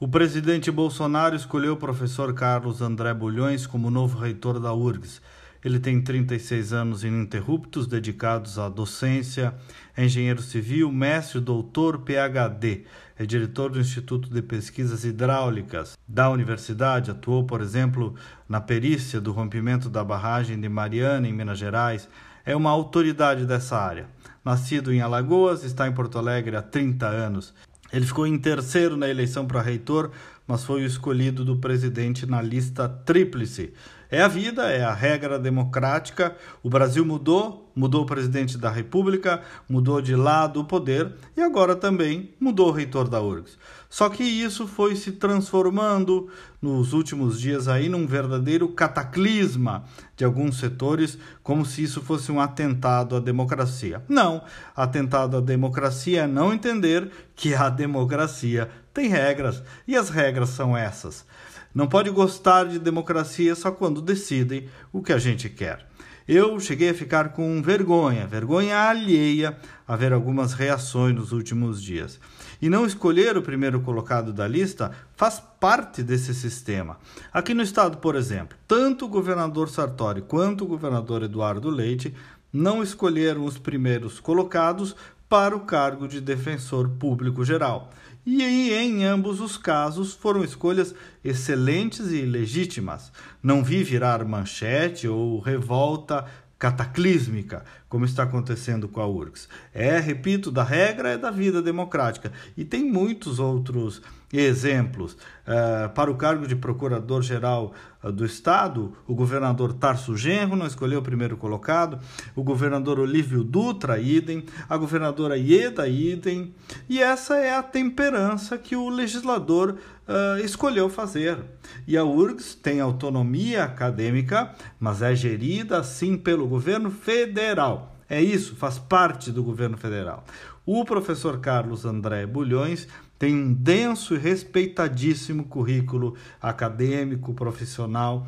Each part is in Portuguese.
O presidente Bolsonaro escolheu o professor Carlos André Bulhões como novo reitor da URGS. Ele tem 36 anos ininterruptos dedicados à docência, é engenheiro civil, mestre, doutor, PhD. É diretor do Instituto de Pesquisas Hidráulicas da universidade. Atuou, por exemplo, na perícia do rompimento da barragem de Mariana, em Minas Gerais. É uma autoridade dessa área. Nascido em Alagoas, está em Porto Alegre há 30 anos. Ele ficou em terceiro na eleição para reitor, mas foi o escolhido do presidente na lista tríplice. É a vida, é a regra democrática. O Brasil mudou, mudou o presidente da República, mudou de lado o poder e agora também mudou o reitor da URGS. Só que isso foi se transformando nos últimos dias aí num verdadeiro cataclisma de alguns setores, como se isso fosse um atentado à democracia. Não, atentado à democracia é não entender que a democracia tem regras e as regras são essas. Não pode gostar de democracia só quando decidem o que a gente quer. Eu cheguei a ficar com vergonha, vergonha alheia a ver algumas reações nos últimos dias. E não escolher o primeiro colocado da lista faz parte desse sistema. Aqui no estado, por exemplo, tanto o governador Sartori quanto o governador Eduardo Leite não escolheram os primeiros colocados para o cargo de defensor público geral. E em ambos os casos foram escolhas excelentes e legítimas. Não vi virar manchete ou revolta cataclísmica, como está acontecendo com a URGS. É, repito, da regra é da vida democrática. E tem muitos outros exemplos. Uh, para o cargo de procurador-geral uh, do Estado, o governador Tarso Genro não escolheu o primeiro colocado, o governador Olívio Dutra, idem, a governadora Ieda, idem, e essa é a temperança que o legislador uh, escolheu fazer. E a URGS tem autonomia acadêmica, mas é gerida sim pelo governo federal. É isso, faz parte do governo federal. O professor Carlos André Bulhões tem um denso e respeitadíssimo currículo acadêmico, profissional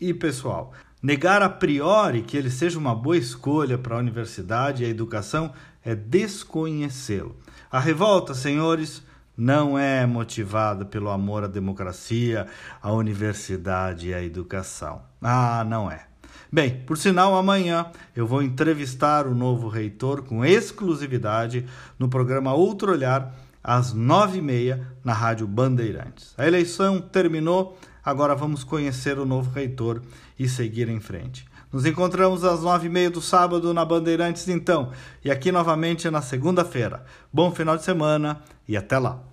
e pessoal. Negar a priori que ele seja uma boa escolha para a universidade e a educação é desconhecê-lo. A revolta, senhores, não é motivada pelo amor à democracia, à universidade e à educação. Ah, não é. Bem, por sinal, amanhã eu vou entrevistar o novo reitor com exclusividade no programa Outro Olhar, às nove e meia, na Rádio Bandeirantes. A eleição terminou, agora vamos conhecer o novo reitor e seguir em frente. Nos encontramos às nove e meia do sábado na Bandeirantes, então, e aqui novamente na segunda-feira. Bom final de semana e até lá!